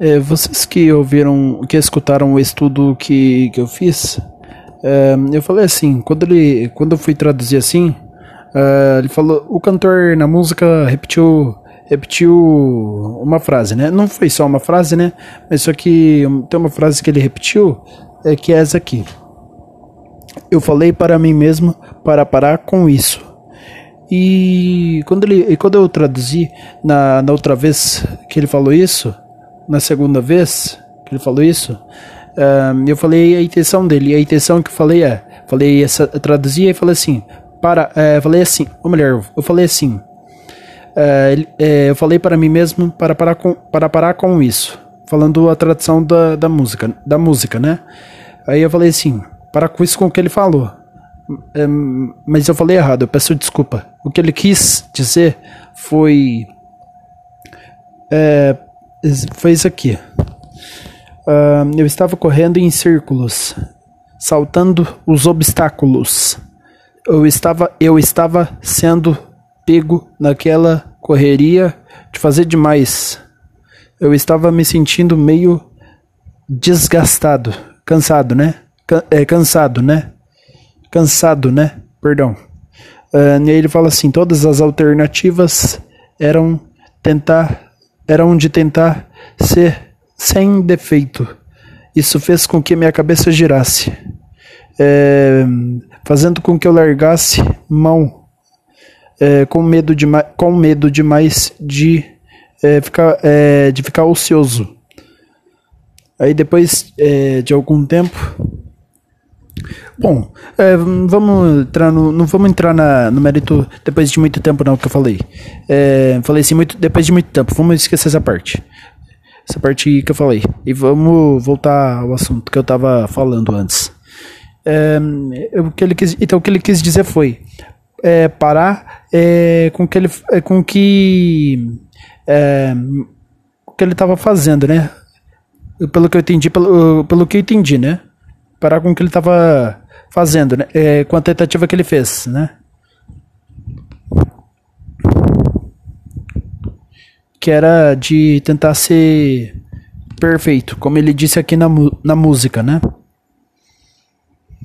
É, vocês que ouviram, que escutaram o estudo que, que eu fiz, é, eu falei assim, quando ele, quando eu fui traduzir assim, é, ele falou, o cantor na música repetiu, repetiu uma frase, né? Não foi só uma frase, né? Mas só que tem uma frase que ele repetiu, é que é essa aqui. Eu falei para mim mesmo para parar com isso. E quando, ele, quando eu traduzi na, na outra vez que ele falou isso, na segunda vez que ele falou isso, um, eu falei a intenção dele. E a intenção que eu falei é, falei essa, traduzi e falei assim, para, é, falei assim, ou melhor, eu falei assim, é, é, eu falei para mim mesmo para parar com, para parar com isso, falando a tradução da, da música, da música, né? Aí eu falei assim, para com isso com o que ele falou. É, mas eu falei errado, eu peço desculpa. O que ele quis dizer foi. Foi isso aqui. Uh, eu estava correndo em círculos, saltando os obstáculos. Eu estava, eu estava sendo pego naquela correria de fazer demais. Eu estava me sentindo meio desgastado, cansado, né? é, cansado, né? Cansado, né? Perdão. Uh, e aí ele fala assim: todas as alternativas eram tentar, eram de tentar ser sem defeito. Isso fez com que minha cabeça girasse, é, fazendo com que eu largasse mão, é, com medo de com medo demais de é, ficar é, de ficar ocioso. Aí depois é, de algum tempo Bom, é, vamos entrar no, não vamos entrar na, no mérito depois de muito tempo não que eu falei. É, falei assim muito depois de muito tempo. Vamos esquecer essa parte, essa parte que eu falei e vamos voltar ao assunto que eu estava falando antes. É, o que ele quis, então o que ele quis dizer foi parar com que ele com que o que ele estava fazendo, né? Pelo que eu entendi, pelo, pelo que eu entendi, né? Parar com o que ele estava fazendo, né? É, com a tentativa que ele fez, né? Que era de tentar ser perfeito, como ele disse aqui na, na música, né?